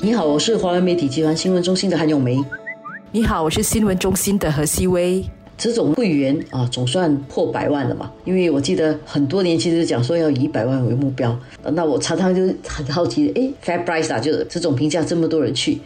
你好，我是华为媒体集团新闻中心的韩永梅。你好，我是新闻中心的何希薇。这种会员啊，总算破百万了嘛？因为我记得很多年前就讲说要以一百万为目标，那我常常就很好奇，哎，Fairprice 啊，就是这种评价这么多人去，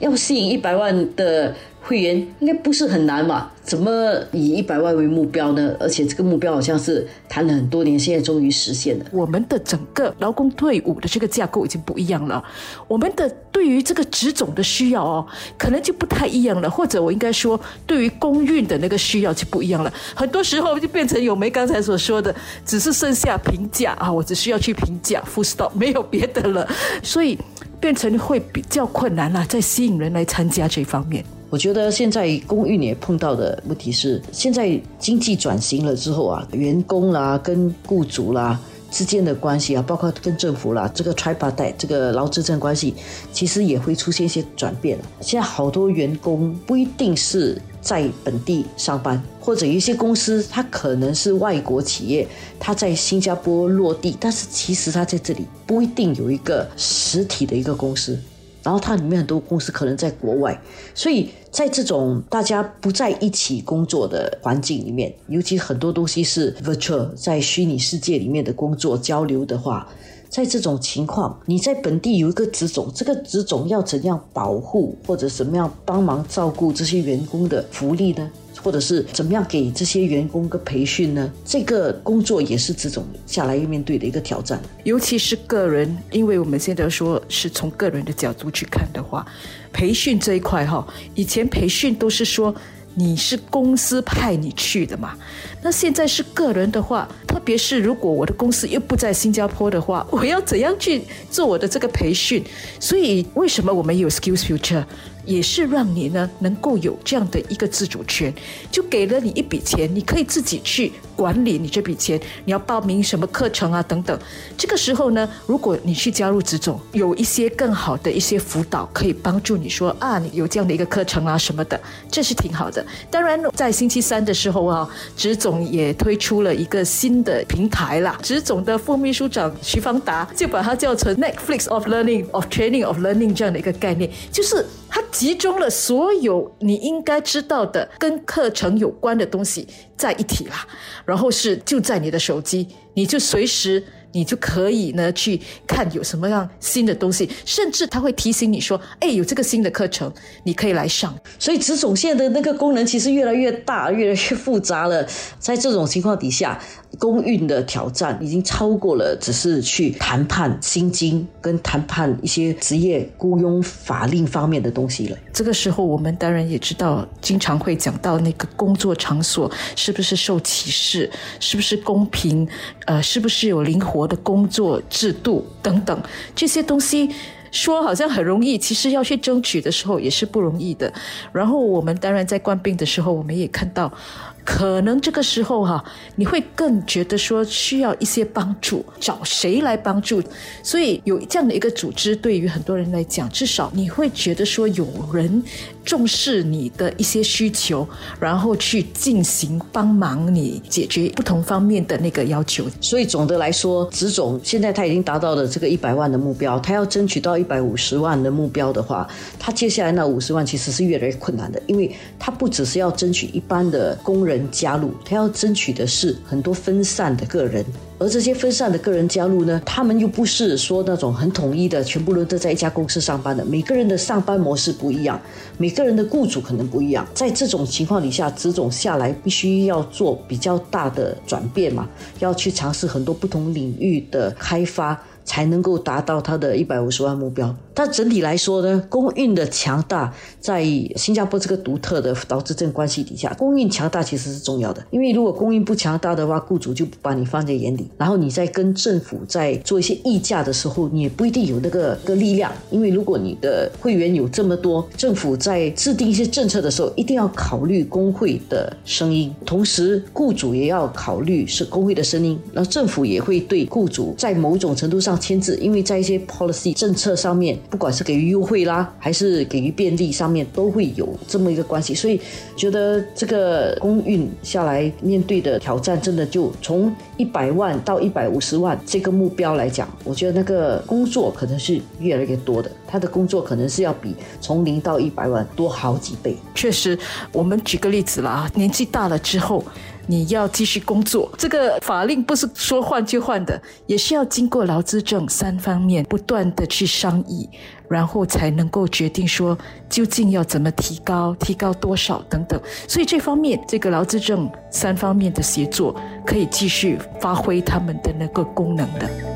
要吸引一百万的。会员应该不是很难嘛？怎么以一百万为目标呢？而且这个目标好像是谈了很多年，现在终于实现了。我们的整个劳工队伍的这个架构已经不一样了，我们的对于这个职种的需要哦，可能就不太一样了。或者我应该说，对于公运的那个需要就不一样了。很多时候就变成有梅刚才所说的，只是剩下评价啊，我只需要去评价，full stop，没有别的了。所以变成会比较困难了，在吸引人来参加这方面。我觉得现在公运也碰到的问题是，现在经济转型了之后啊，员工啦跟雇主啦之间的关系啊，包括跟政府啦，这个 tripartite 这个劳资政关系，其实也会出现一些转变。现在好多员工不一定是在本地上班，或者一些公司它可能是外国企业，它在新加坡落地，但是其实它在这里不一定有一个实体的一个公司。然后它里面很多公司可能在国外，所以在这种大家不在一起工作的环境里面，尤其很多东西是 virtual 在虚拟世界里面的工作交流的话，在这种情况，你在本地有一个职种，这个职种要怎样保护或者怎么样帮忙照顾这些员工的福利呢？或者是怎么样给这些员工个培训呢？这个工作也是这种下来要面对的一个挑战，尤其是个人，因为我们现在说是从个人的角度去看的话，培训这一块哈，以前培训都是说你是公司派你去的嘛，那现在是个人的话，特别是如果我的公司又不在新加坡的话，我要怎样去做我的这个培训？所以为什么我们有 Skills Future？也是让你呢能够有这样的一个自主权，就给了你一笔钱，你可以自己去管理你这笔钱。你要报名什么课程啊等等。这个时候呢，如果你去加入职总，有一些更好的一些辅导，可以帮助你说啊，你有这样的一个课程啊什么的，这是挺好的。当然，在星期三的时候啊，职总也推出了一个新的平台啦。职总的副秘书长徐方达就把它叫成 Netflix of Learning of Training of Learning 这样的一个概念，就是它。集中了所有你应该知道的跟课程有关的东西在一起啦，然后是就在你的手机，你就随时。你就可以呢去看有什么样新的东西，甚至他会提醒你说：“哎，有这个新的课程，你可以来上。”所以直总线的那个功能其实越来越大，越来越复杂了。在这种情况底下，公运的挑战已经超过了只是去谈判薪金跟谈判一些职业雇佣法令方面的东西了。这个时候，我们当然也知道，经常会讲到那个工作场所是不是受歧视，是不是公平，呃，是不是有灵活。的工作制度等等这些东西，说好像很容易，其实要去争取的时候也是不容易的。然后我们当然在冠病的时候，我们也看到。可能这个时候哈，你会更觉得说需要一些帮助，找谁来帮助？所以有这样的一个组织，对于很多人来讲，至少你会觉得说有人重视你的一些需求，然后去进行帮忙你解决不同方面的那个要求。所以总的来说，职总现在他已经达到了这个一百万的目标，他要争取到一百五十万的目标的话，他接下来那五十万其实是越来越困难的，因为他不只是要争取一般的工人。人加入，他要争取的是很多分散的个人，而这些分散的个人加入呢，他们又不是说那种很统一的，全部人都在一家公司上班的，每个人的上班模式不一样，每个人的雇主可能不一样，在这种情况底下，职种下来必须要做比较大的转变嘛，要去尝试很多不同领域的开发。才能够达到他的一百五十万目标。但整体来说呢，公运的强大，在新加坡这个独特的劳资政关系底下，公运强大其实是重要的。因为如果公运不强大的话，雇主就不把你放在眼里。然后你在跟政府在做一些议价的时候，你也不一定有那个个力量。因为如果你的会员有这么多，政府在制定一些政策的时候，一定要考虑工会的声音，同时雇主也要考虑是工会的声音。那政府也会对雇主在某种程度上。上签字，因为在一些 policy 政策上面，不管是给予优惠啦，还是给予便利上面，都会有这么一个关系。所以觉得这个公运下来面对的挑战，真的就从一百万到一百五十万这个目标来讲，我觉得那个工作可能是越来越多的，他的工作可能是要比从零到一百万多好几倍。确实，我们举个例子啦，年纪大了之后。你要继续工作，这个法令不是说换就换的，也是要经过劳资政三方面不断的去商议，然后才能够决定说究竟要怎么提高，提高多少等等。所以这方面，这个劳资政三方面的协作可以继续发挥他们的那个功能的。